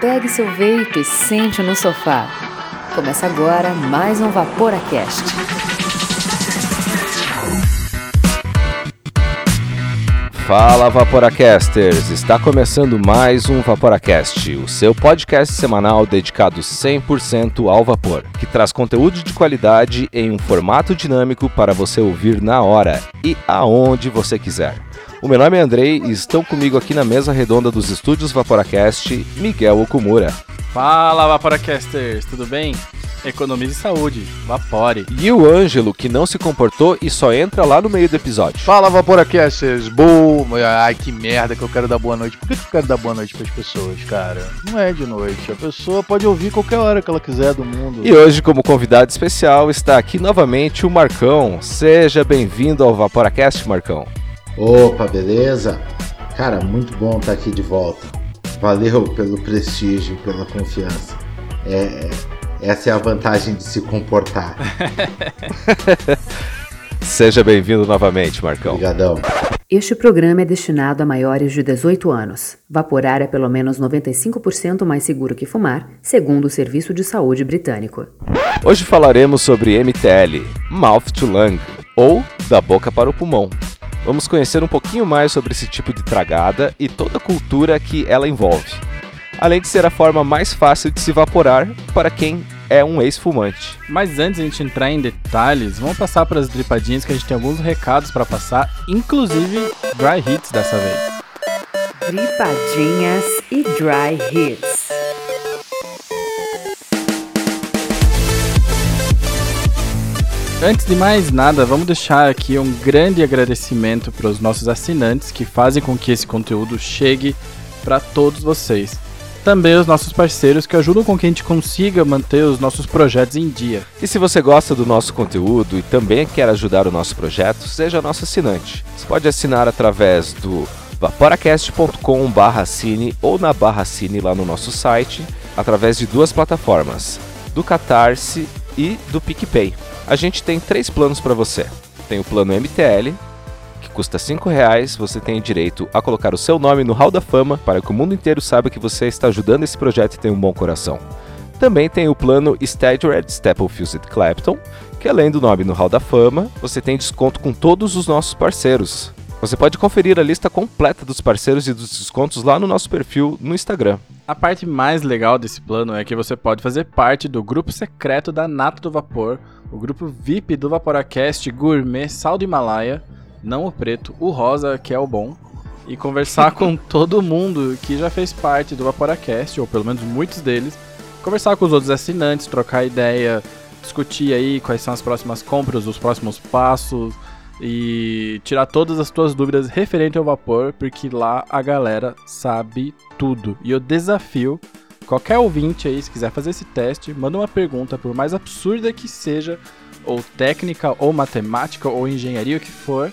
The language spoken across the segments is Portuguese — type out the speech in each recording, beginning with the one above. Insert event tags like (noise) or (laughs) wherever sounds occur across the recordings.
Pegue seu veículo e sente no sofá. Começa agora mais um Vaporacast. Fala Vaporacasters! Está começando mais um Vaporacast, o seu podcast semanal dedicado 100% ao vapor, que traz conteúdo de qualidade em um formato dinâmico para você ouvir na hora e aonde você quiser. O meu nome é Andrei e estão comigo aqui na mesa redonda dos estúdios Vaporacast, Miguel Okumura. Fala Vaporacasters, tudo bem? Economize saúde, vapore. E o Ângelo, que não se comportou e só entra lá no meio do episódio. Fala Vaporacasters, boom! Ai que merda que eu quero dar boa noite. Por que eu quero dar boa noite para as pessoas, cara? Não é de noite, a pessoa pode ouvir qualquer hora que ela quiser do mundo. E hoje, como convidado especial, está aqui novamente o Marcão. Seja bem-vindo ao Vaporacast, Marcão. Opa, beleza? Cara, muito bom estar aqui de volta. Valeu pelo prestígio, pela confiança. É, essa é a vantagem de se comportar. (laughs) Seja bem-vindo novamente, Marcão. Obrigadão. Este programa é destinado a maiores de 18 anos. Vaporar é pelo menos 95% mais seguro que fumar, segundo o Serviço de Saúde Britânico. Hoje falaremos sobre MTL, Mouth to Lung, ou da boca para o pulmão. Vamos conhecer um pouquinho mais sobre esse tipo de tragada e toda a cultura que ela envolve. Além de ser a forma mais fácil de se evaporar para quem é um ex-fumante. Mas antes de a gente entrar em detalhes, vamos passar para as dripadinhas que a gente tem alguns recados para passar, inclusive dry hits dessa vez. Dripadinhas e dry hits. Antes de mais nada, vamos deixar aqui um grande agradecimento para os nossos assinantes que fazem com que esse conteúdo chegue para todos vocês. Também os nossos parceiros que ajudam com que a gente consiga manter os nossos projetos em dia. E se você gosta do nosso conteúdo e também quer ajudar o nosso projeto, seja nosso assinante. Você pode assinar através do vaporacast.com/cine ou na barra cine lá no nosso site, através de duas plataformas, do Catarse e do PicPay. A gente tem três planos para você. Tem o plano MTL, que custa R$ reais. Você tem direito a colocar o seu nome no Hall da Fama para que o mundo inteiro saiba que você está ajudando esse projeto e tem um bom coração. Também tem o plano Staggered Staple Fused Clapton, que além do nome no Hall da Fama, você tem desconto com todos os nossos parceiros. Você pode conferir a lista completa dos parceiros e dos descontos lá no nosso perfil no Instagram. A parte mais legal desse plano é que você pode fazer parte do grupo secreto da Nato do Vapor, o grupo VIP do Vaporacast Gourmet Sal do Himalaia, não o preto, o rosa, que é o bom, e conversar (laughs) com todo mundo que já fez parte do Vaporacast, ou pelo menos muitos deles, conversar com os outros assinantes, trocar ideia, discutir aí quais são as próximas compras, os próximos passos e tirar todas as tuas dúvidas referente ao vapor, porque lá a galera sabe tudo. E eu desafio qualquer ouvinte aí, se quiser fazer esse teste, manda uma pergunta, por mais absurda que seja, ou técnica, ou matemática, ou engenharia, o que for.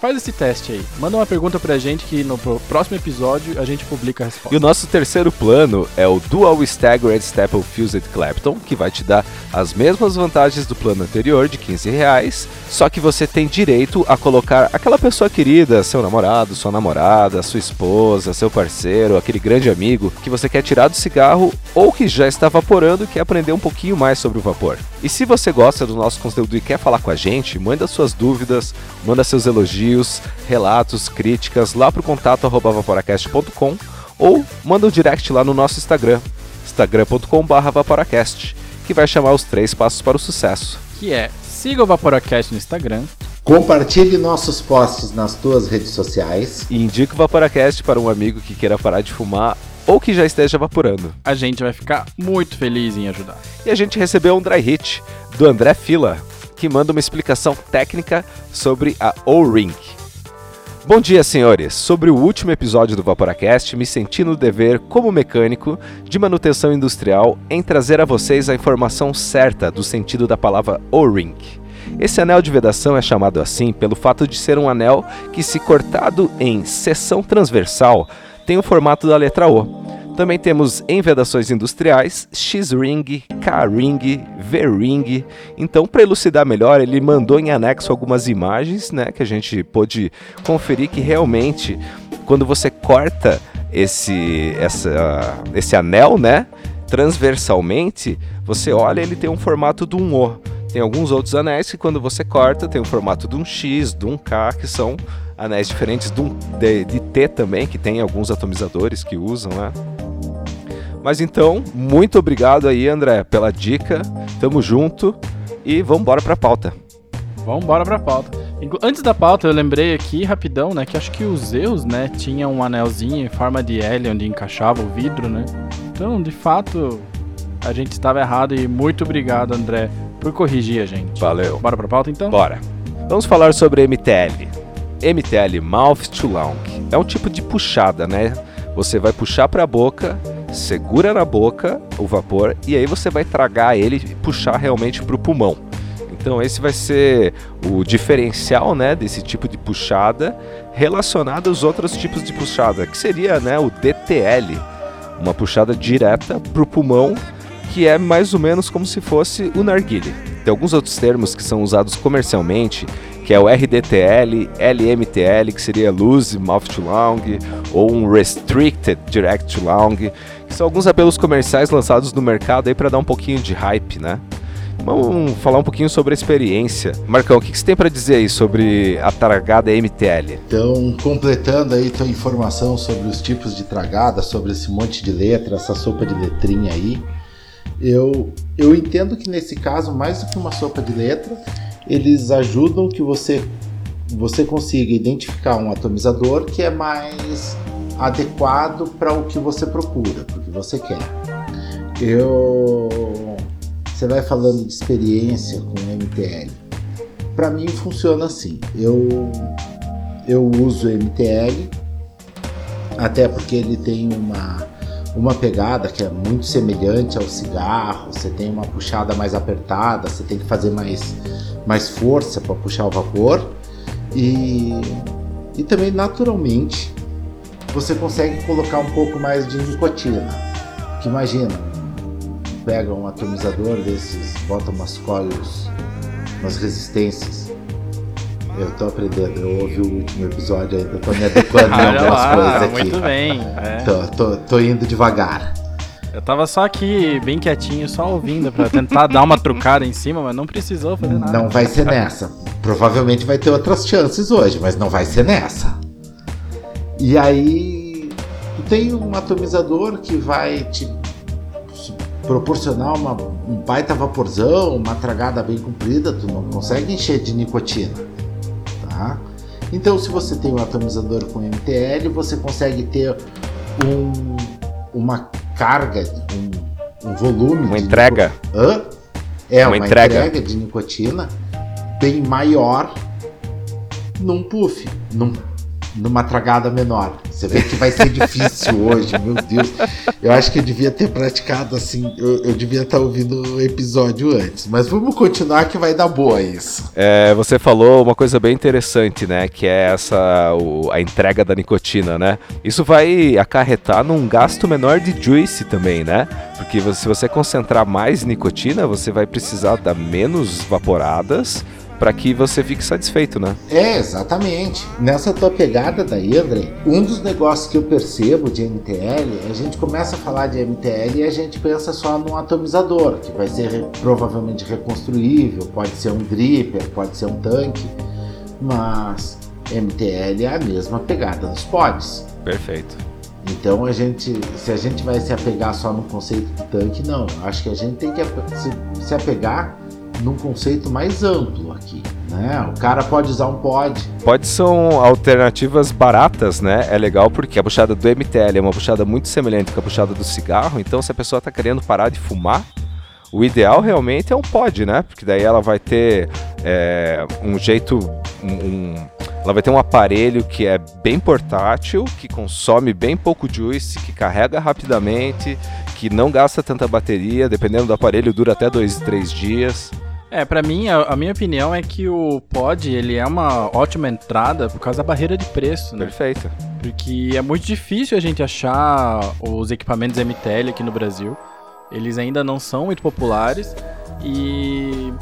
Faz esse teste aí. Manda uma pergunta pra gente que no próximo episódio a gente publica a resposta. E o nosso terceiro plano é o Dual Staggered Staple Fused Clapton, que vai te dar as mesmas vantagens do plano anterior de 15 reais, só que você tem direito a colocar aquela pessoa querida, seu namorado, sua namorada, sua esposa, seu parceiro, aquele grande amigo que você quer tirar do cigarro ou que já está vaporando e quer aprender um pouquinho mais sobre o vapor. E se você gosta do nosso conteúdo e quer falar com a gente, manda suas dúvidas, manda seus elogios, relatos, críticas lá pro contato arroba vaporacast.com ou manda um direct lá no nosso Instagram, instagram.com.br vaporacast, que vai chamar os três passos para o sucesso. Que é, siga o Vaporacast no Instagram, Compartilhe nossos posts nas tuas redes sociais. e indique o Vaporacast para um amigo que queira parar de fumar ou que já esteja vaporando. a gente vai ficar muito feliz em ajudar. E a gente recebeu um dry hit do André Fila, que manda uma explicação técnica sobre a O-Ring. Bom dia, senhores. Sobre o último episódio do Vaporacast, me senti no dever, como mecânico de manutenção industrial, em trazer a vocês a informação certa do sentido da palavra O-Ring. Esse anel de vedação é chamado assim pelo fato de ser um anel que, se cortado em seção transversal, tem o formato da letra O. Também temos em vedações industriais X-Ring, K-Ring, V-Ring. Então, para elucidar melhor, ele mandou em anexo algumas imagens, né, que a gente pôde conferir que realmente quando você corta esse, essa, esse anel, né? Transversalmente, você olha, ele tem um formato de um O. Tem alguns outros anéis que quando você corta tem o formato de um X, de um K, que são anéis diferentes de, um, de, de T também, que tem alguns atomizadores que usam, né? Mas então, muito obrigado aí, André, pela dica. Tamo junto e vamos embora pra pauta. Vamos embora pra pauta. Antes da pauta, eu lembrei aqui rapidão, né, que acho que o Zeus, né, tinha um anelzinho em forma de L onde encaixava o vidro, né? Então, de fato, a gente estava errado e muito obrigado, André, por corrigir a gente. Valeu. Bora pra pauta então? Bora. Vamos falar sobre MTL. MTL, Mouth to Lung. É um tipo de puxada, né? Você vai puxar para a boca, segura na boca o vapor e aí você vai tragar ele e puxar realmente para o pulmão. Então esse vai ser o diferencial, né, desse tipo de puxada relacionado aos outros tipos de puxada, que seria, né, o DTL, uma puxada direta para o pulmão, que é mais ou menos como se fosse o narguile. Tem alguns outros termos que são usados comercialmente, que é o RDTL, LMTL, que seria Loose Mouth to Lung, ou um Restricted Direct to Lung, que são alguns apelos comerciais lançados no mercado aí para dar um pouquinho de hype, né? Vamos falar um pouquinho sobre a experiência. Marcão, o que, você tem para dizer aí sobre a tragada MTL? Então, completando aí tua informação sobre os tipos de tragada, sobre esse monte de letra, essa sopa de letrinha aí, eu, eu entendo que nesse caso, mais do que uma sopa de letra, eles ajudam que você, você consiga identificar um atomizador que é mais adequado para o que você procura, para o que você quer. Eu, você vai falando de experiência com MTL. Para mim funciona assim. Eu eu uso MTL até porque ele tem uma uma pegada que é muito semelhante ao cigarro, você tem uma puxada mais apertada, você tem que fazer mais, mais força para puxar o vapor e, e também naturalmente você consegue colocar um pouco mais de nicotina. Que imagina, pega um atomizador desses, bota umas coils, umas resistências eu tô aprendendo, eu ouvi o último episódio ainda, tô me adequando (laughs) em algumas coisas aqui. Muito bem. É. Tô, tô, tô indo devagar. Eu tava só aqui, bem quietinho, só ouvindo pra tentar dar uma trucada em cima, mas não precisou fazer nada. Não vai ser nessa. Provavelmente vai ter outras chances hoje, mas não vai ser nessa. E aí, tu tem um atomizador que vai te proporcionar uma, um baita vaporzão, uma tragada bem comprida, tu não consegue encher de nicotina. Tá? Então, se você tem um atomizador com MTL, você consegue ter um, uma carga, um, um volume. Uma entrega. Hã? É, uma, uma entrega. entrega de nicotina bem maior num puff, num numa tragada menor. Você vê que vai ser difícil (laughs) hoje, meu Deus. Eu acho que eu devia ter praticado assim, eu, eu devia estar ouvindo o episódio antes. Mas vamos continuar que vai dar boa isso. É, você falou uma coisa bem interessante, né? Que é essa o, a entrega da nicotina, né? Isso vai acarretar num gasto menor de juice também, né? Porque se você concentrar mais nicotina, você vai precisar dar menos vaporadas para que você fique satisfeito, né? É, exatamente. Nessa tua pegada daí, André, um dos negócios que eu percebo de MTL, a gente começa a falar de MTL e a gente pensa só num atomizador, que vai ser provavelmente reconstruível, pode ser um dripper, pode ser um tanque, mas MTL é a mesma pegada dos pods. Perfeito. Então a gente, se a gente vai se apegar só no conceito de tanque, não. Acho que a gente tem que se, se apegar num conceito mais amplo aqui. Né? O cara pode usar um pod. Pods são alternativas baratas, né? É legal porque a puxada do MTL é uma puxada muito semelhante com a puxada do cigarro. Então, se a pessoa está querendo parar de fumar, o ideal realmente é um pod, né? Porque daí ela vai ter é, um jeito. Um, ela vai ter um aparelho que é bem portátil, que consome bem pouco juice, que carrega rapidamente, que não gasta tanta bateria, dependendo do aparelho, dura até dois, três dias. É, para mim, a, a, minha opinião é que o pod, ele é uma ótima entrada por causa da barreira de preço, né? Perfeito. Porque é muito difícil a gente achar os equipamentos MTL aqui no Brasil. Eles ainda não são muito populares e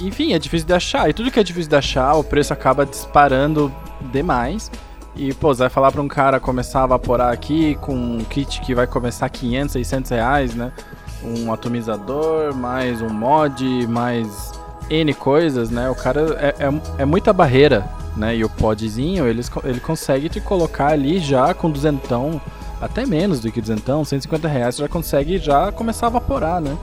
enfim, é difícil de achar. E tudo que é difícil de achar, o preço acaba disparando demais. E, pô, você vai falar pra um cara começar a vaporar aqui com um kit que vai começar 500, 600 reais, né? Um atomizador, mais um mod, mais N coisas, né? O cara é, é, é muita barreira, né? E o podzinho, ele, ele consegue te colocar ali já com duzentão, até menos do que duzentão, 150 reais, já consegue já começar a vaporar, né?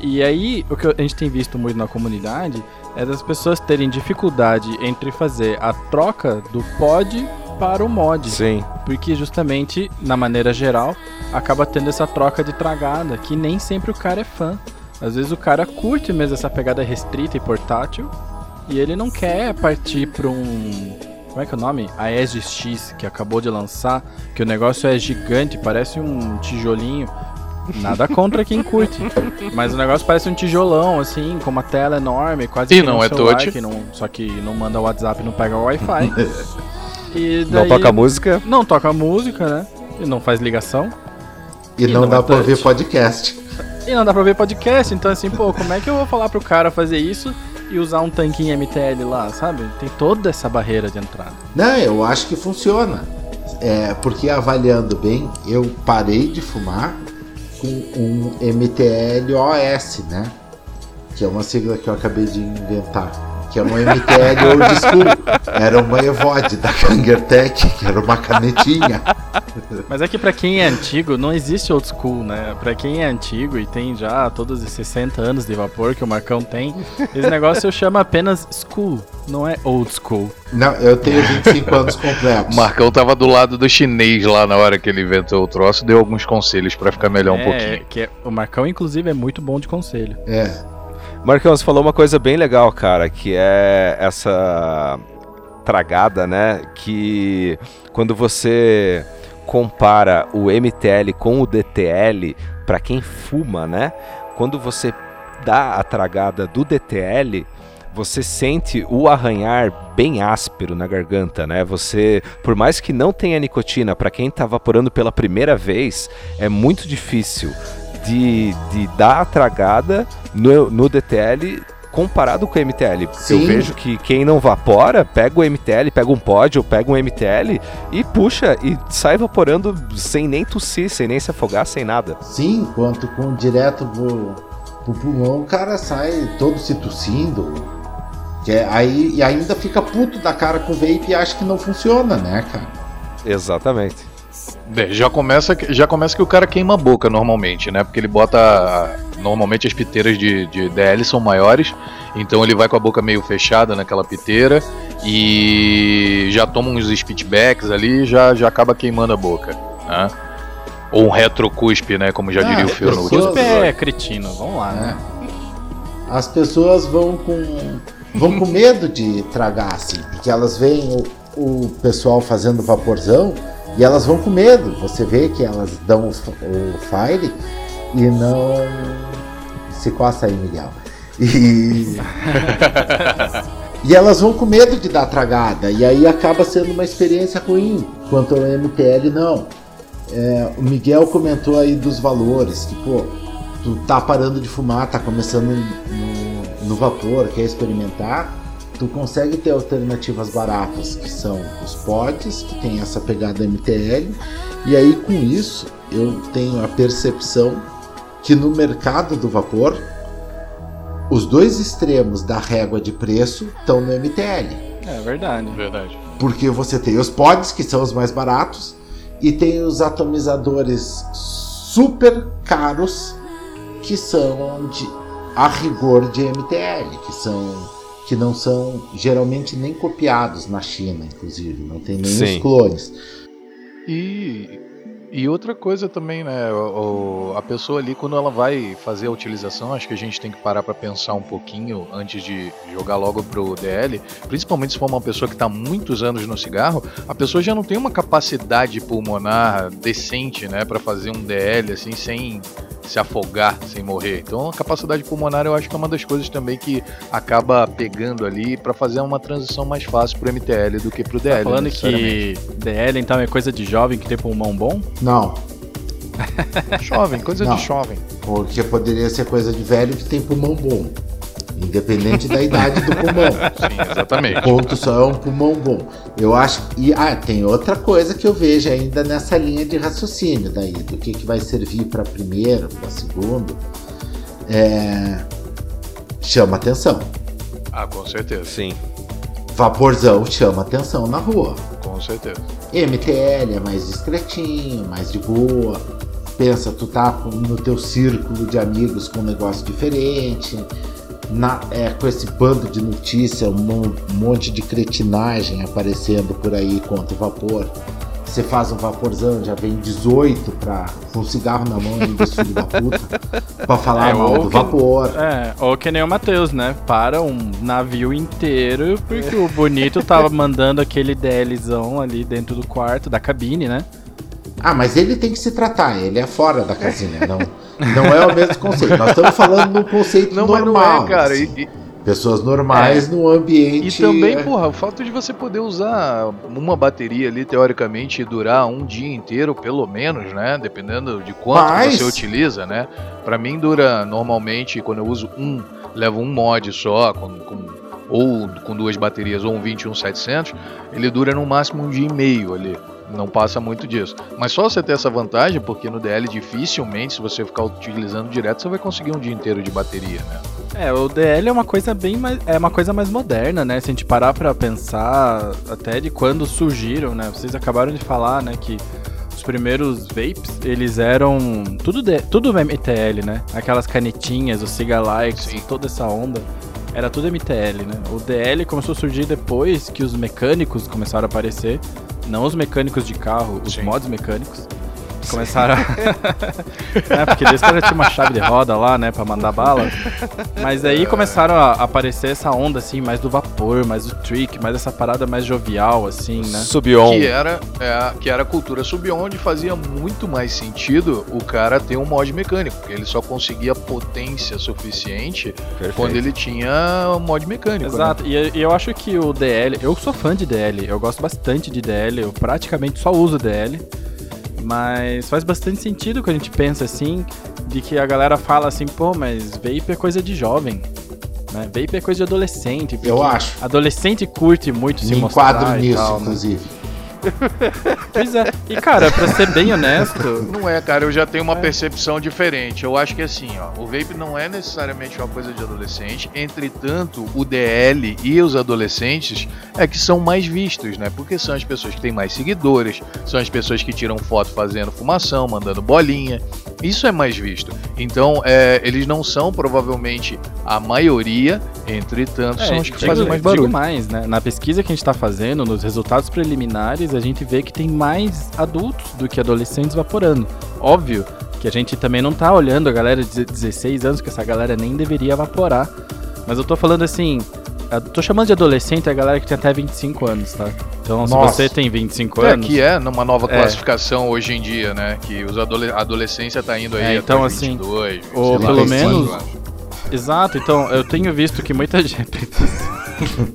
E aí, o que a gente tem visto muito na comunidade é das pessoas terem dificuldade entre fazer a troca do pod para o mod. Sim. Porque justamente, na maneira geral, acaba tendo essa troca de tragada, que nem sempre o cara é fã. Às vezes o cara curte mesmo essa pegada restrita e portátil, e ele não quer partir para um. Como é que é o nome? A X que acabou de lançar, que o negócio é gigante, parece um tijolinho. Nada (laughs) contra quem curte. Mas o negócio parece um tijolão, assim, com uma tela enorme, quase e que não um é touch. que não, só que não manda WhatsApp e não pega Wi-Fi. (laughs) e Não daí- toca música. Não toca música, né? E não faz ligação. E, E não, não dá é pra ouvir podcast. E não dá pra ver podcast, então assim, pô, como é que eu vou falar pro cara fazer isso e usar um tanquinho MTL lá, sabe? Tem toda essa barreira de entrada. Não, eu acho que funciona. É, porque avaliando bem, eu parei de fumar com um MTL OS, né? Que é uma sigla que eu acabei de inventar. Que é uma MTL old school. Era uma EVOD da Kangertech, que era uma canetinha. Mas é que pra quem é antigo, não existe old school, né? Pra quem é antigo e tem já todos os 60 anos de vapor que o Marcão tem, esse negócio chama apenas school, não é old school. Não, eu tenho 25 anos O completos. Marcão tava do lado do chinês lá na hora que ele inventou o troço, deu alguns conselhos pra ficar melhor um é, pouquinho. Que é- o Marcão, inclusive, é muito bom de conselho. É. Marcão, você falou uma coisa bem legal, cara, que é essa tragada, né? Que quando você compara o MTL com o DTL, pra quem fuma, né? Quando você dá a tragada do DTL, você sente o arranhar bem áspero na garganta, né? Você, por mais que não tenha nicotina, pra quem tá vaporando pela primeira vez, é muito difícil de, de dar a tragada no, no DTL comparado com o MTL. Sim. Eu vejo que quem não vapora, pega o MTL, pega um ou pega um MTL e puxa e sai vaporando sem nem tossir, sem nem se afogar, sem nada. Sim, quanto com direto pro, pro pulmão, o cara sai todo se tossindo. Que é- aí, e ainda fica puto da cara com o vape e acha que não funciona, né, cara? Exatamente. É, já começa, que- já começa que o cara queima a boca normalmente, né? Porque ele bota. Normalmente as piteiras de, de DL são maiores, então ele vai com a boca meio fechada naquela piteira e já toma uns spitbacks ali e já, já acaba queimando a boca. Né? Ou um retrocuspe, né? Como já Ah, diria o é Phil no Cuspe é cretino, vamos lá, né? As pessoas vão com vão com medo de tragar, assim, porque elas veem o, o pessoal fazendo vaporzão e elas vão com medo. Você vê que elas dão o, o fire e não se coça aí, Miguel. E (laughs) E elas vão com medo de dar tragada, e aí acaba sendo uma experiência ruim. Quanto ao MTL, não. É, o Miguel comentou aí dos valores, que, pô, tu tá parando de fumar, tá começando no, no vapor, quer experimentar, tu consegue ter alternativas baratas, que são os pods, que tem essa pegada MTL, e aí com isso eu tenho a percepção que no mercado do vapor os dois extremos da régua de preço estão no MTL. É verdade. Verdade. Porque você tem os pods, que são os mais baratos, e tem os atomizadores super caros, que são de, a rigor de MTL, que são que não são geralmente nem copiados na China, inclusive, não tem nem Sim. os clones. E, e outra coisa também, né? o- o- a pessoa ali, quando ela vai fazer a utilização, acho que a gente tem que parar para pensar um pouquinho antes de jogar logo pro DL. Principalmente se for uma pessoa que está muitos anos no cigarro, a pessoa já não tem uma capacidade pulmonar decente, né? para fazer um DL assim, sem se afogar, sem morrer. Então a capacidade pulmonar eu acho que é uma das coisas também que acaba pegando ali para fazer uma transição mais fácil pro MTL do que pro DL. Tá falando que DL então é coisa de jovem que tem pulmão bom? Não, Jovem, coisa Não. de jovem. porque poderia ser coisa de velho que tem pulmão bom. Independente da idade do pulmão. (laughs) Sim, exatamente. O ponto só é um pulmão bom. Eu acho. E ah, tem outra coisa que eu vejo ainda nessa linha de raciocínio daí, do que, que vai servir para primeiro, para segundo. É... Chama atenção. Ah, com certeza. Sim. Vaporzão chama atenção na rua. Com certeza. MTL é mais discretinho, mais de boa. Pensa, tu tá no teu círculo de amigos com um negócio diferente. Na- é, com esse bando de notícia, um mon- monte de cretinagem aparecendo por aí contra o vapor. Você faz um vaporzão, já vem 18 pra, com um cigarro na mão ainda, filho da puta, (laughs) pra falar É, mal do que- vapor. É, ou que nem o Matheus, né? Para um navio inteiro porque o bonito tava mandando aquele DLzão ali dentro do quarto, da cabine, né? Ah, mas ele tem que se tratar, ele é fora da casinha, não, não é o mesmo conceito. Nós estamos falando num conceito Não, normal. não é, cara. assim. E, e- Pessoas normais num e ambiente. também, é, porra, o fato de você poder usar uma bateria ali, teoricamente, e durar um dia inteiro, pelo menos, né? Dependendo de quanto Mas- você utiliza, né? Pra mim dura normalmente, quando eu uso um, levo um mod só, com, com- ou com duas baterias, ou um 21700, ele dura no máximo um dia e meio ali. Não passa muito disso. Mas só você ter essa vantagem, porque no DL dificilmente, se você ficar utilizando direto, você vai conseguir um dia inteiro de bateria, né? É, o DL é uma coisa bem mais. É uma coisa mais moderna, né? Se a gente parar pra pensar até de quando surgiram, né? Vocês acabaram de falar, né, que os primeiros vapes, eles eram tudo, de, tudo MTL, né? Aquelas canetinhas, os cigalikes, toda essa onda. Era tudo MTL, né? O DL começou a surgir depois que os mecânicos começaram a aparecer. Não os mecânicos de carro, os Sim. mods mecânicos. Começaram a. (laughs) é, porque desde cara tinha uma chave de roda lá, né, pra mandar bala. Mas aí começaram a aparecer essa onda, assim, mais do vapor, mais do trick, mais essa parada mais jovial, assim, né? Subion. Que era, é, que era a cultura sub onde fazia muito mais sentido o cara ter um mod mecânico, porque ele só conseguia potência suficiente Perfeito. quando ele tinha um mod mecânico. né? Exato, e e eu acho que o DL, eu sou fã de DL, eu gosto bastante de DL, eu praticamente só uso DL, mas faz bastante sentido quando a gente pensa assim, de que a galera fala assim, pô, mas vape é coisa de jovem, né? Vape é coisa de adolescente. Eu acho. Adolescente curte muito se Me mostrar enquadro e nisso, tal, né? (laughs) Pois é, e cara, pra ser bem honesto, Não é, cara, eu já tenho uma É. percepção diferente. Eu acho que assim, ó, o vape não é necessariamente uma coisa de adolescente. Entretanto, o DL e os adolescentes é que são mais vistos, né? Porque são as pessoas que têm mais seguidores, são as pessoas que tiram foto fazendo fumação, mandando bolinha. Isso é mais visto. Então, é, eles não são provavelmente a maioria, entretanto, são É, os que digo, fazem mais digo barulho. mais, né? Na pesquisa que a gente tá fazendo, nos resultados preliminares, a gente vê que tem mais adultos do que adolescentes vaporando. Óbvio que a gente também não tá olhando a galera de 16 anos, que essa galera nem deveria vaporar. Mas eu tô falando assim, eu tô chamando de adolescente a galera que tem até 25 anos, tá? Então, Nossa. se você tem 25 É, anos, que é numa nova É. classificação hoje em dia, né? Que os adole a adolescência tá indo aí É, até então, os assim, 22, ou pelo 25 menos- anos. Exato, então eu tenho visto que muita (laughs) gente.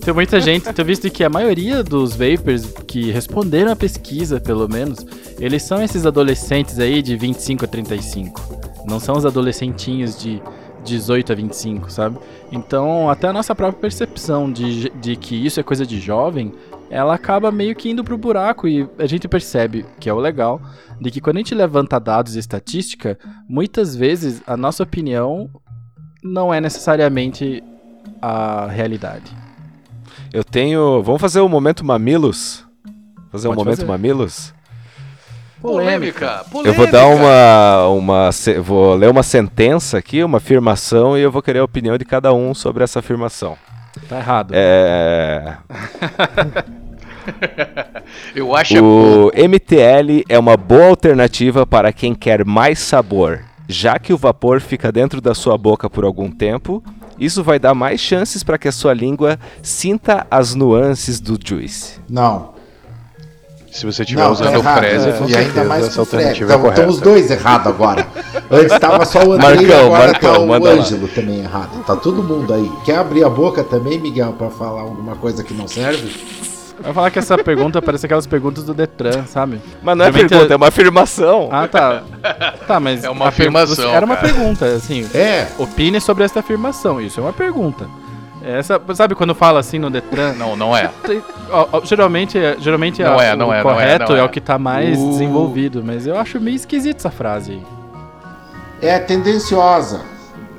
tem muita gente, tenho visto que a maioria dos vapers que responderam a pesquisa, pelo menos, eles são esses adolescentes aí de 25 a 35. Não são os adolescentinhos de 18 a 25, sabe? Então, até a nossa própria percepção de, de que isso é coisa de jovem, ela acaba meio que indo pro buraco e a gente percebe, que é o legal, de que quando a gente levanta dados e estatística, muitas vezes a nossa opinião não é necessariamente a realidade. Eu tenho. Vamos fazer o momento Mamilos? Fazer um Pode momento fazer. Mamilos? Polêmica, polêmica. Eu vou dar uma. uma se- vou ler uma sentença aqui, uma afirmação, e eu vou querer a opinião de cada um sobre essa afirmação. Tá errado. É. (laughs) Eu acho é O MTL é uma boa alternativa para quem quer mais sabor, já que o vapor fica dentro da sua boca por algum tempo. Isso vai dar mais chances para que a sua língua sinta as nuances do juice. Não. Se você estiver Não, usando tá o errado. Freze, com e ainda mais essa com o Fred. é Então, correta. os dois errados agora. Antes estava só o Andrei, Marcão, agora Marcão, tá o manda lá. Ângelo também errado. Tá todo mundo aí. Quer abrir a boca também, Miguel, pra falar alguma coisa que não serve? Vai falar que essa pergunta parece aquelas perguntas do Detran, sabe? Mas não é Realmente pergunta, é- é uma afirmação. Ah, tá. Tá, mas. É uma afirmação, Era uma cara. pergunta, assim. É. Opine sobre esta afirmação. Isso é uma pergunta. Essa, sabe quando fala assim no Detran? Não, não é. Geralmente é- geralmente Não é, não o é, não é, correto não é. o que tá mais Uh. desenvolvido, mas eu acho meio esquisito essa frase aí. É tendenciosa.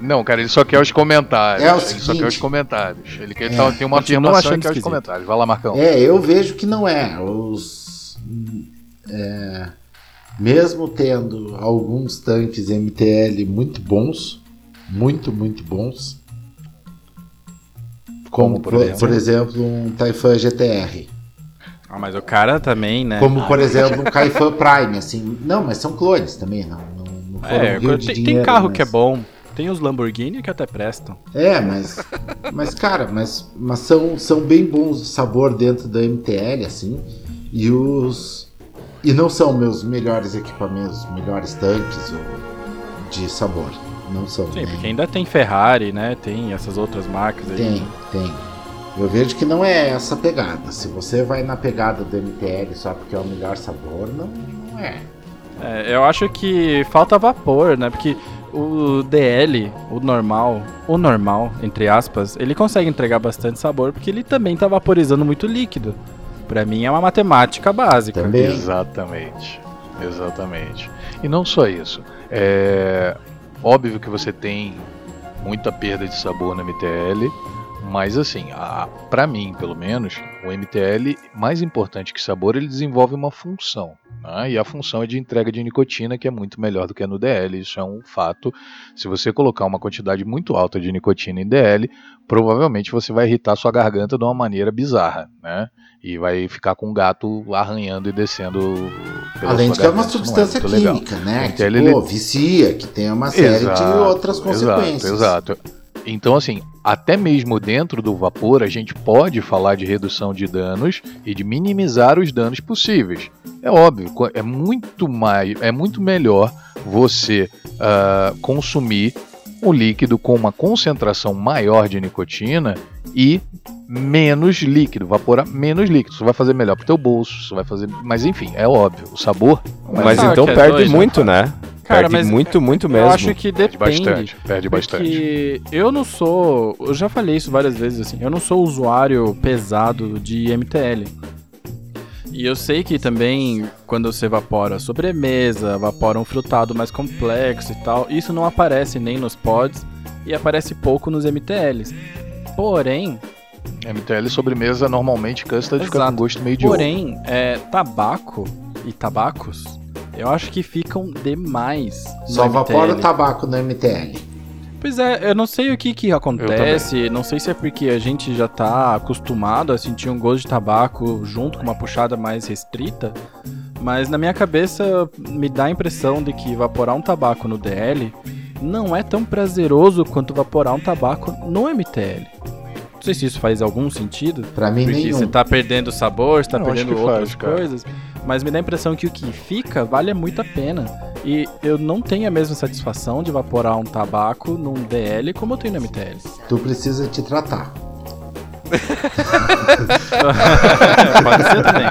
Não, cara, ele só quer os comentários. É o ele só seguinte. quer os comentários. Ele quer É. tá- tem uma afirmação achando e quer os comentários. Vai lá, Marcão. É, eu vejo que não é. Os. é, mesmo tendo alguns tanques MTL muito bons, muito, muito bons, como, Como, por exemplo? por exemplo um Taifan GTR, Ah, mas o cara também, né? como por exemplo um Kaifan Prime, assim, não, mas são clones também, não, não, não foram É, tem, tem dinheiro, carro mas- que é bom. Tem os Lamborghini que até prestam. É, mas, mas cara, mas, mas são, são bem bons de sabor dentro da MTL, assim. E os. E não são meus melhores equipamentos, melhores tanques de sabor. Não são. Sim, né? porque ainda tem Ferrari, né? Tem essas outras marcas aí. Tem, tem. Eu vejo que não é essa pegada. Se você vai na pegada do MTL só porque é o melhor sabor, não, não é. É, eu acho que falta vapor, né? Porque o DL, o normal, o normal, entre aspas, ele consegue entregar bastante sabor porque ele também tá vaporizando muito líquido. Pra mim é uma matemática básica. Também. Exatamente. Exatamente. E não só isso. É óbvio que você tem muita perda de sabor no MTL, mas assim, a, pra mim, pelo menos, o MTL, mais importante que sabor, ele desenvolve uma função. né? E a função é de entrega de nicotina, que é muito melhor do que a no DL. Isso é um fato. Se você colocar uma quantidade muito alta de nicotina em DL, provavelmente você vai irritar sua garganta de uma maneira bizarra, né? E vai ficar com o gato arranhando e descendo pela Além de que é uma não substância legal. química, né? O Que MTL, pô, vicia, que tem uma série de outras consequências. Exato, exato. Então, assim, até mesmo dentro do vapor, a gente pode falar de redução de danos e de minimizar os danos possíveis. É óbvio, é muito mais, é muito melhor você ah, consumir um líquido com uma concentração maior de nicotina e menos líquido, vaporar menos líquido. Isso vai fazer melhor pro teu bolso, isso vai fazer, mas enfim, é óbvio, o sabor Mas Ah, então é perde dois, muito, né? Cara, perde mas muito, muito Eu mesmo. acho que perde depende. bastante, perde bastante. Porque eu não sou. Eu já falei isso várias vezes, assim. Eu não sou usuário pesado de MTL. E eu sei que também, quando você evapora sobremesa, evapora um frutado mais complexo e tal, isso não aparece nem nos pods e aparece pouco nos MTLs. Porém, MTL sobremesa normalmente custard fica Exato. com gosto meio de ovo. porém, é, tabaco e tabacos, eu acho que ficam demais. Só evapora o tabaco no MTL. Pois é, eu não sei o que que acontece, não sei se é porque a gente já tá acostumado a sentir um gosto de tabaco junto com uma puxada mais restrita, mas na minha cabeça me dá a impressão de que evaporar um tabaco no DL não é tão prazeroso quanto evaporar um tabaco no MTL. Não sei se isso faz algum sentido, Pra mim, porque nenhum. você tá perdendo sabor, você tá perdendo outras faz, cara. Mas me dá a impressão que o que fica vale muito a pena. E eu não tenho a mesma satisfação de evaporar um tabaco num DL como eu tenho no MTL. Tu precisa te tratar. (laughs) Pode ser também.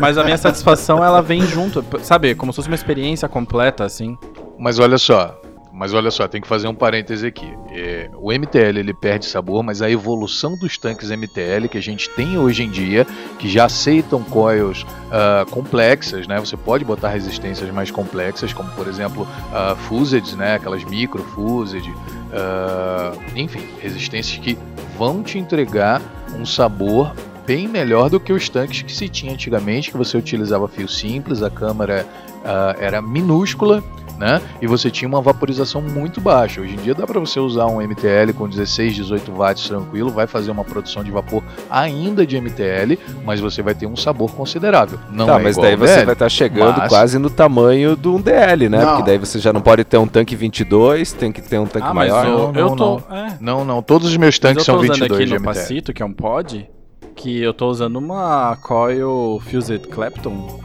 Mas a minha satisfação ela vem junto, sabe? Como se fosse uma experiência completa, assim. Mas olha só, mas olha só, tem que fazer um parêntese aqui. É, o MTL ele perde sabor, mas a evolução dos tanques MTL que a gente tem hoje em dia, que já aceitam coils ah, complexas, né? Você pode botar resistências mais complexas, como por exemplo uh, fused, né? Aquelas micro fused, ah, enfim, resistências que vão te entregar um sabor bem melhor do que os tanques que se tinha antigamente, que você utilizava fio simples, a câmara ah, era minúscula, né? E você tinha uma vaporização muito baixa. Hoje em dia dá para você usar um MTL com 16, 18 watts tranquilo, vai fazer uma produção de vapor ainda de MTL, mas você vai ter um sabor considerável. Não tá, é mas igual daí você DL, vai estar chegando mas- quase no tamanho de um DL, né? Não. Porque daí você já não pode ter um tanque 22, tem que ter um tanque ah, mas maior. eu, Não, eu não, tô. É, Não, não, todos os meus tanques são usando 22 aqui de no MTL. Pacito, que é um pod, que eu tô usando uma Coil Fused Clapton.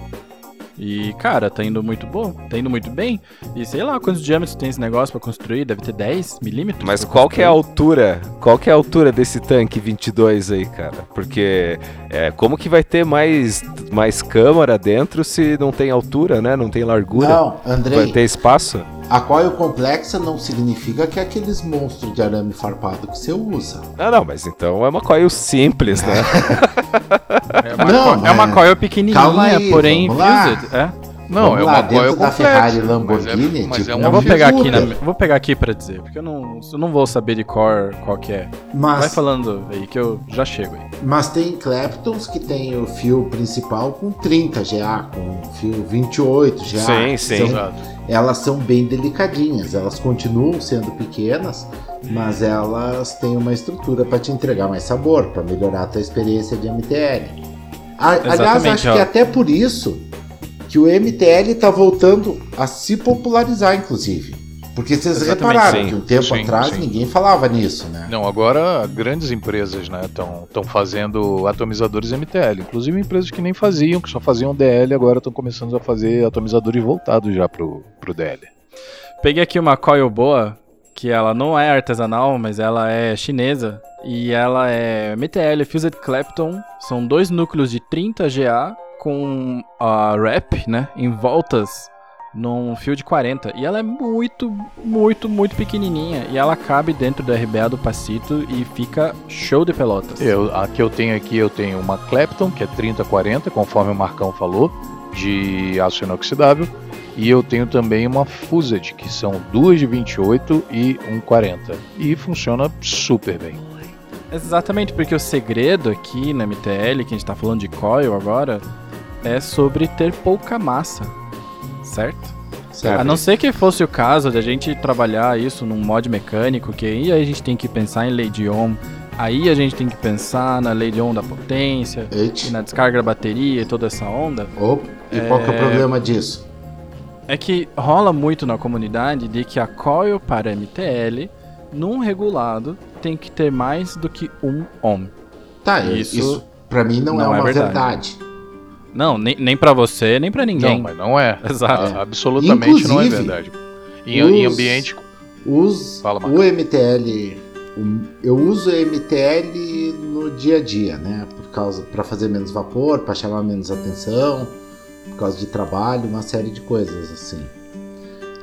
E, cara, tá indo muito bom, tá indo muito bem. E sei lá quantos diâmetros tem esse negócio pra construir, deve ter 10 milímetros. Mas qual que é a altura? Qual que é a altura desse tanque 22 aí, cara? Porque é, como que vai ter mais, mais câmara dentro se não tem altura, né? Não tem largura? Não, vai Andrei, ter espaço? A coil complexa não significa que é aqueles monstros de arame farpado que você usa. Não, não, mas então é uma coil simples, né? (laughs) É uma, Não, co- é uma mas- coil pequenininha, calma aí, porém. É. Não, Vamos é uma coil da Ferrari mas Lamborghini, é, mas tipo, é Eu vou pegar aqui na, vou pegar aqui pra dizer, porque eu não, eu não vou saber de cor qual que é. Mas, Vai falando aí que eu já chego aí. mas tem Claptons que tem o fio principal com 30 GA, com fio 28 GA. Sim, sim. São- elas são bem delicadinhas, elas continuam sendo pequenas, mas elas têm uma estrutura para te entregar mais sabor, para melhorar a tua experiência de MTL. A- aliás, Exatamente, acho ó. que até por isso que o MTL está voltando a se popularizar, inclusive. Porque vocês Exatamente, repararam sim. que um tempo Sim, atrás sim. ninguém falava nisso, né? Não, agora grandes empresas estão fazendo atomizadores MTL. Inclusive empresas que nem faziam, que só faziam DL, agora estão começando a fazer atomizadores voltados já pro, pro DL. Peguei aqui uma coil boa, que ela não é artesanal, mas ela é chinesa. E ela é MTL Fused Clapton. São dois núcleos de 30 GA com a wrap, né? Em voltas num fio de 40. E ela é muito, muito, muito pequenininha. E ela cabe dentro do RBA do Pacito e fica show de pelotas. Eu, a que eu tenho aqui, eu tenho uma Clapton, que é 3040, conforme o Marcão falou, de aço inoxidável. E eu tenho também uma Fused, que são duas de 28 e um 40. E funciona super bem. Exatamente, porque o segredo aqui na MTL, que a gente tá falando de coil agora, é sobre ter pouca massa, certo? Certo? A não ser que fosse o caso da gente trabalhar isso num mod mecânico, que aí a gente tem que pensar em lei de ohm, aí a gente tem que pensar na lei de ohm da potência, e na descarga da bateria e toda essa onda. Opa, e qual que é o É. problema disso? É que rola muito na comunidade de que a coil para MTL, num regulado, tem que ter mais do que um ohm. Tá, Isso isso, pra mim não, não é é uma verdade. verdade. Não, nem, nem para você, nem para ninguém. Não, mas não é. Exato. A- absolutamente não é Inclusive, verdade. Em, em os- ambiente. Os, Fala, o MTL, o- eu uso o MTL no dia a dia, né? Por causa para fazer menos vapor, para chamar menos atenção, por causa de trabalho, uma série de coisas assim.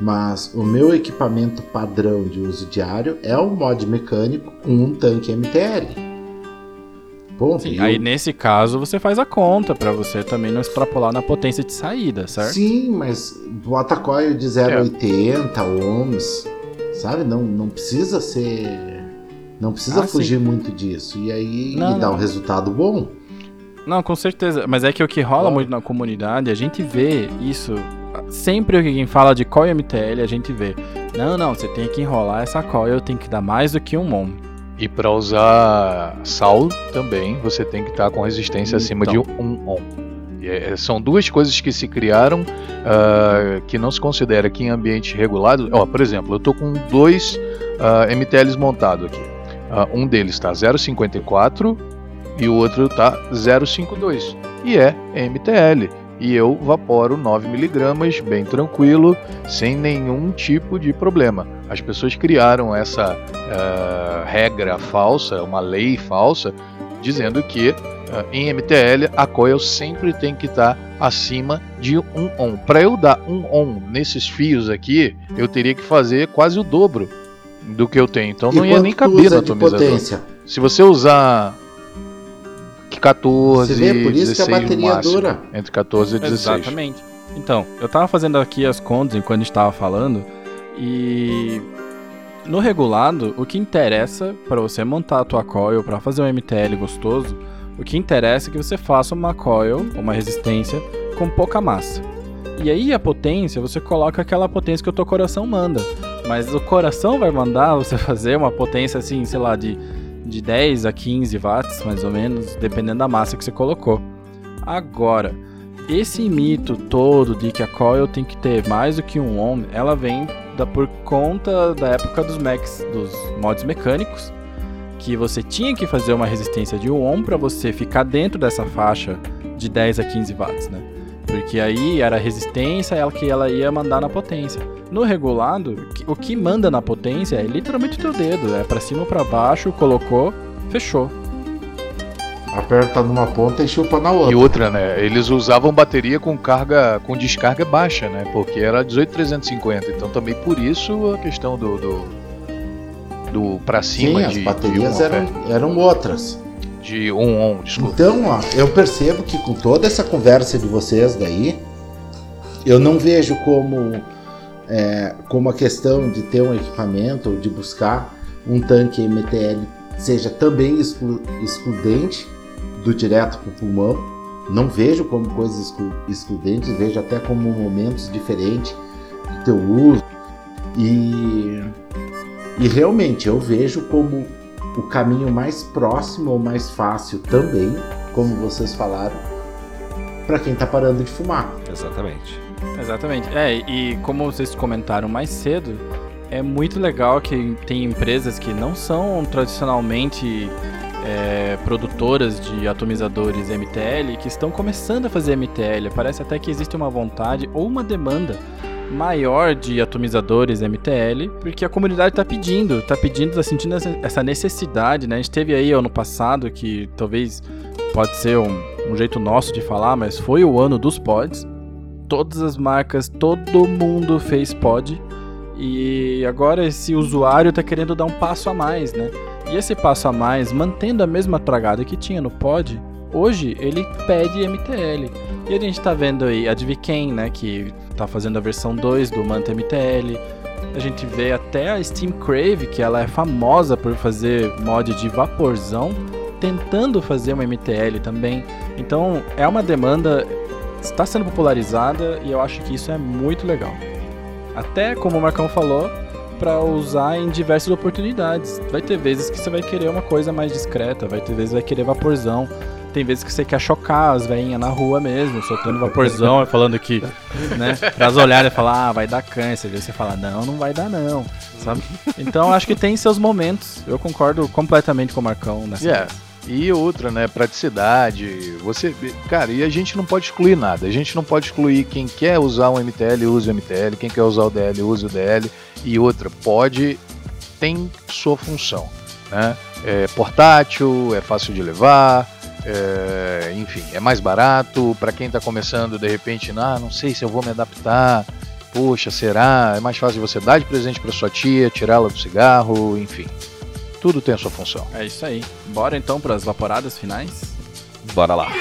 Mas o meu equipamento padrão de uso diário é um mod mecânico com um tanque MTL. Ponto. Sim, E aí nesse caso você faz a conta pra você também não extrapolar na potência de saída, certo? Sim, mas bota coil de 0,80 ohms, sabe? Não, não precisa ser. Não precisa Ah, fugir muito disso. E aí Não, dá não. um resultado bom. Não, com certeza. Mas é que o que rola muito na comunidade, a gente vê isso. Sempre que quem fala de coil MTL, a gente vê. Não, não, você tem que enrolar essa coil, tem que dar mais do que um ohm. E para usar sal também, você tem que estar com resistência acima de Então. 1 ohm. E, é, são duas coisas que se criaram ah, que não se considera que em ambiente regulado. Ó, por exemplo, eu tô com dois ah, MTLs montados aqui. Ah, um deles está 0,54 e o outro tá 0,52. E é MTL. E eu vaporo 9mg bem tranquilo, sem nenhum tipo de problema. As pessoas criaram essa ah, regra falsa, uma lei falsa, dizendo que ah, em MTL a coil sempre tem que estar acima de 1 ohm. Para eu dar 1 ohm nesses fios aqui, eu teria que fazer quase o dobro do que eu tenho. Então não e ia quanto nem caber de atomizador. Se você usar 14 Você vê, por isso que a 16 no bateria máximo, dura. Entre 14 e 16. Exatamente. Então, eu tava fazendo aqui as contas enquanto a gente tava falando e no regulado, o que interessa para você montar a tua coil para fazer um MTL gostoso, o que interessa é que você faça uma coil, uma resistência com pouca massa. E aí a potência, você coloca aquela potência que o teu coração manda. Mas o coração vai mandar você (laughs) fazer uma potência assim, sei lá, de, de 10 a 15 watts, mais ou menos, dependendo da massa que você colocou. Agora, esse mito todo de que a coil tem que ter mais do que um ohm, ela vem da, por conta da época dos Macs, dos mods mecânicos, que você tinha que fazer uma resistência de 1 ohm para você ficar dentro dessa faixa de 10 a 15 watts, né? Porque aí era a resistência ela que ela ia mandar na potência. No regulado, o que manda na potência é literalmente o teu dedo, é para cima ou para baixo, colocou, fechou. Aperta numa ponta e chupa na outra. E outra, né? Eles usavam bateria com carga, com descarga baixa, né? Porque era 18350. Então também por isso a questão do do, do para cima Sim, de as baterias de eram, eram outras. De um on, desculpa. Então, ó, eu percebo que com toda essa conversa de vocês daí, eu não vejo como, é, como a questão de ter um equipamento ou de buscar um tanque MTL seja também exclu excludente do direto para o pulmão. Não vejo como coisas exclu excludentes, vejo até como momentos diferentes do teu uso. E, e realmente eu vejo como o caminho mais próximo ou mais fácil também, como vocês falaram, para quem está parando de fumar. Exatamente. Exatamente. É, e como vocês comentaram mais cedo, é muito legal que tem empresas que não são tradicionalmente é, produtoras de atomizadores MTL que estão começando a fazer MTL. Parece até que existe uma vontade ou uma demanda maior de atomizadores MTL, porque a comunidade está pedindo, está pedindo, está sentindo essa necessidade, né? A gente teve aí ano passado que talvez pode ser um, um jeito nosso de falar, mas foi o ano dos pods. Todas as marcas, todo mundo fez pod. E agora esse usuário está querendo dar um passo a mais, né? E esse passo a mais, mantendo a mesma tragada que tinha no pod, hoje ele pede MTL. E a gente está vendo aí a Adviken, né, que está fazendo a versão 2 do Manta MTL. A gente vê até a Steam Crave, que ela é famosa por fazer mod de vaporzão, tentando fazer uma MTL também. Então é uma demanda está sendo popularizada e eu acho que isso é muito legal. Até como o Marcão falou, para usar em diversas oportunidades. Vai ter vezes que você vai querer uma coisa mais discreta, vai ter vezes que vai querer vaporzão. Tem vezes que você quer chocar as veinhas na rua mesmo, soltando vaporzão e falando que, né, elas olharem e falar, ah, vai dar câncer. E você fala, não, não vai dar não, sabe? Então acho que tem seus momentos. Eu concordo completamente com o Marcão nessa. Yeah. E outra, né? Praticidade. Você. Cara, e a gente não pode excluir nada. A gente não pode excluir quem quer usar um MTL, use o MTL. Quem quer usar o DL, use o DL. E outra, pode. Tem sua função. Né? É portátil, é fácil de levar. É, enfim, é mais barato. Para quem está começando, de repente, ah, não sei se eu vou me adaptar. Poxa, será? É mais fácil você dar de presente para sua tia, tirá-la do cigarro, enfim. Tudo tem a sua função. É isso aí. Bora então para as vaporadas finais? Bora lá.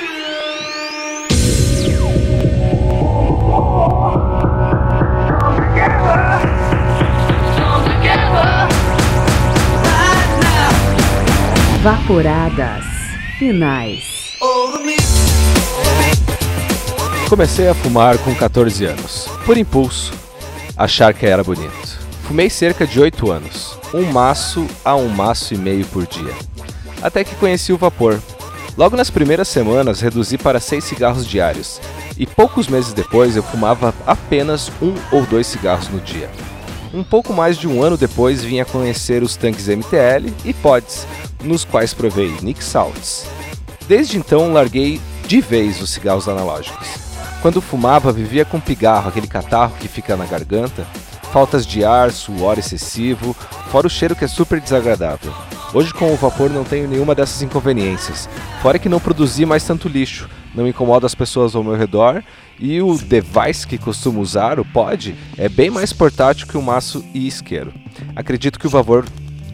Vaporadas finais. Comecei a fumar com 14 anos, por impulso, achar que era bonito. Fumei cerca de 8 anos, um maço a um maço e meio por dia. Até que conheci o vapor. Logo nas primeiras semanas reduzi para 6 cigarros diários, e poucos meses depois eu fumava apenas um ou dois cigarros no dia. Um pouco mais de um ano depois vim a conhecer os tanques MTL e pods, nos quais provei Nick Salts. Desde então larguei de vez os cigarros analógicos. Quando fumava, vivia com pigarro, aquele catarro que fica na garganta, faltas de ar, suor excessivo, fora o cheiro que é super desagradável. Hoje com o vapor não tenho nenhuma dessas inconveniências, fora que não produzi mais tanto lixo, não incomodo as pessoas ao meu redor. E o device que costumo usar, o pod, é bem mais portátil que o maço e isqueiro. Acredito que o vapor,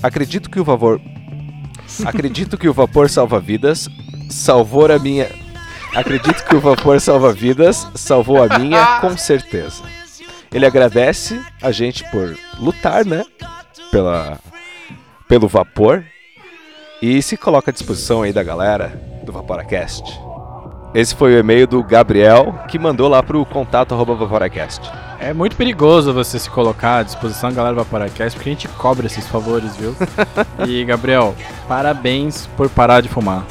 acredito que o vapor, (laughs) acredito que o vapor salva vidas, salvou a minha, acredito que o vapor salva vidas, salvou a minha com certeza. Ele agradece a gente por lutar, né, pela pelo vapor e se coloca à disposição aí da galera do Vaporacast. Esse foi o e-mail do Gabriel que mandou lá pro contato Vaporacast. É muito perigoso você se colocar à disposição da galera do Vaporacast, porque a gente cobra esses favores, viu? (laughs) e, Gabriel, parabéns por parar de fumar.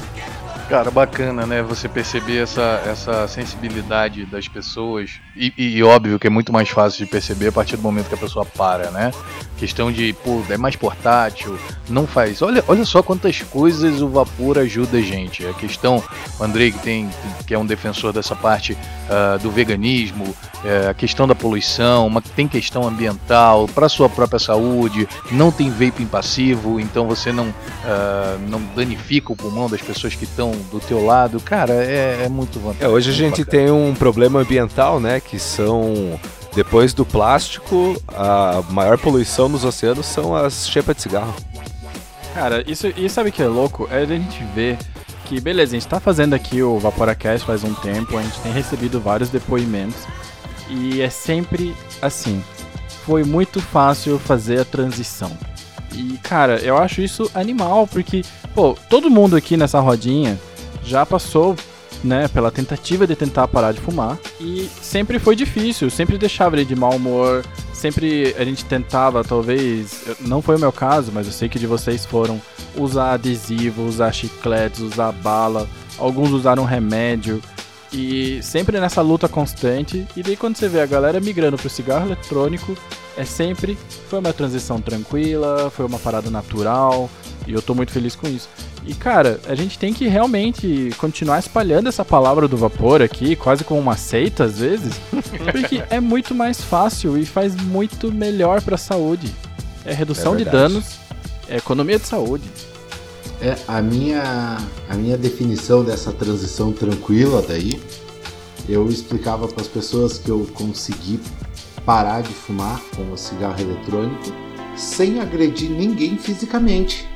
Cara, bacana, né? Você perceber essa, essa sensibilidade das pessoas. E, e, óbvio que é muito mais fácil de perceber a partir do momento que a pessoa para, né? Questão de, pô, é mais portátil, não faz. Olha, olha só quantas coisas o vapor ajuda a gente. A questão, o Andrei, que, tem, que é um defensor dessa parte uh, do veganismo, uh, a questão da poluição, uma, tem questão ambiental, para sua própria saúde, não tem vaping passivo, então você não, uh, não danifica o pulmão das pessoas que estão do teu lado, cara, é, é muito vantajoso. É, hoje a gente tem um problema ambiental, né? Que são. Depois do plástico, a maior poluição nos oceanos são as chepas de cigarro. Cara, isso, e sabe o que é louco? É a gente ver que, beleza, a gente tá fazendo aqui o Vaporacast faz um tempo, a gente tem recebido vários depoimentos, e é sempre assim. Foi muito fácil fazer a transição. E, cara, eu acho isso animal, porque, pô, todo mundo aqui nessa rodinha já passou né, pela tentativa de tentar parar de fumar. E sempre foi difícil, sempre deixava ele de mau humor, sempre a gente tentava, talvez, não foi o meu caso, mas eu sei que de vocês foram usar adesivo, usar chicletes, usar bala, alguns usaram remédio. E sempre nessa luta constante, e daí quando você vê a galera migrando pro cigarro eletrônico, é sempre foi uma transição tranquila, foi uma parada natural, e eu tô muito feliz com isso. E cara, a gente tem que realmente continuar espalhando essa palavra do vapor aqui, quase como uma seita às vezes, (laughs) porque é muito mais fácil e faz muito melhor para a saúde. É redução É de danos, é economia de saúde. É, a minha, a minha definição dessa transição tranquila daí, eu explicava para as pessoas que eu consegui parar de fumar com o cigarro eletrônico sem agredir ninguém fisicamente.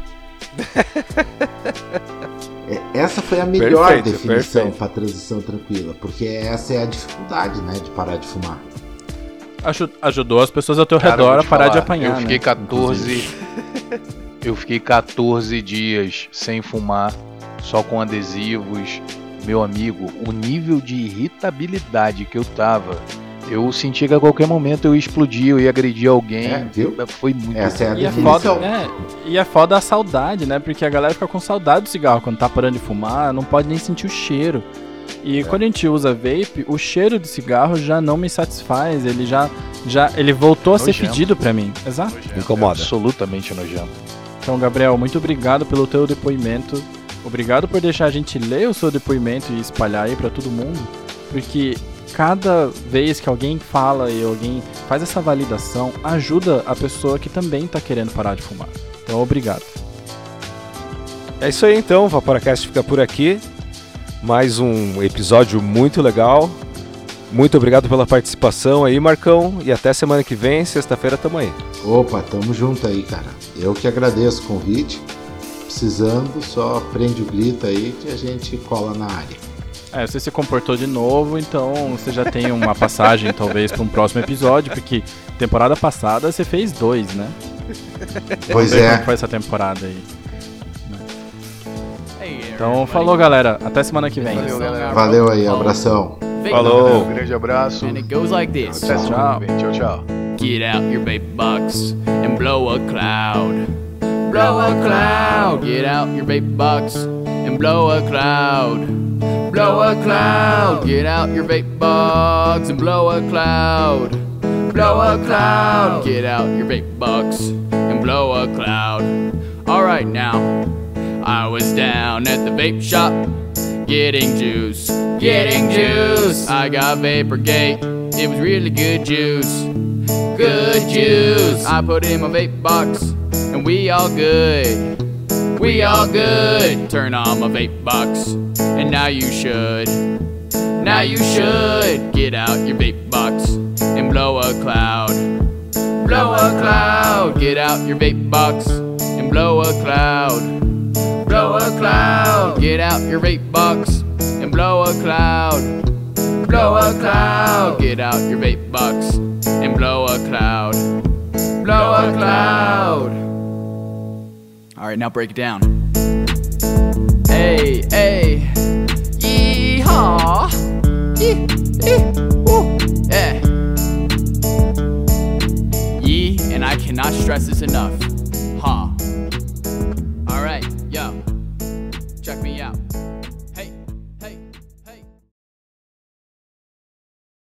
É, essa foi a melhor Perfeito, definição para transição tranquila, porque essa é a dificuldade, né, de parar de fumar. Aju- ajudou as pessoas ao teu Cara, redor a parar de falar, apanhar. Eu fiquei né? 14. eu fiquei 14 dias sem fumar, só com adesivos. Meu amigo, o nível de irritabilidade que eu tava, eu sentia que a qualquer momento eu ia explodir, eu ia agredir alguém. É, viu? Foi muito. Essa é a E é, foda, é, e é foda a saudade, né? Porque a galera fica com saudade do cigarro quando tá parando de fumar, não pode nem sentir o cheiro. E É. quando a gente usa vape, o cheiro do cigarro já não me satisfaz, ele já, já ele voltou a ser Nojento. pedido pra mim. Exato. nojento, Incomoda. é Absolutamente nojento. Então, Gabriel, muito obrigado pelo teu depoimento. Obrigado por deixar a gente ler o seu depoimento e espalhar aí pra todo mundo, porque cada vez que alguém fala e alguém faz essa validação, ajuda a pessoa que também tá querendo parar de fumar. Então, obrigado. É isso aí então, o Vaporacast fica por aqui. Mais um episódio muito legal. Muito obrigado pela participação aí, Marcão. E até semana que vem, sexta-feira, tamo aí. Opa, tamo junto aí, cara. Eu que agradeço o convite. Precisando, só prende o grito aí que a gente cola na área. É, você se comportou de novo, então você já tem uma passagem (laughs) talvez para um próximo episódio, porque temporada passada você fez dois, né? Pois ver como é. foi essa temporada aí. Então falou galera, até semana que vem. Valeu, galera. Valeu aí, abração. Falou! Um grande abraço. And it goes like this. Até vem. Tchau, tchau. Get out your vape box and blow a cloud. Blow a cloud. Get out your vape box and blow a cloud. Blow a cloud. Get out your vape box and blow a cloud. Blow a cloud. Get out your vape box and blow a cloud. Alright now. I was down at the vape shop getting juice. Getting juice. I got Vaporgate. It was really good juice. Good juice. I put in my vape box and we all good. We all good. Turn on my vape box and now you should. Now you should get out your vape box and blow a cloud. Blow a cloud. Get out your vape box and blow a cloud. Blow a cloud. Get out your vape box and blow a cloud. Blow a cloud. Get out your vape box and blow a cloud. Blow a cloud. All right, now break it down. Hey, hey. Yeehaw. Yee, yee, woo. Eh. Yee, and I cannot stress this enough. Ha. All right.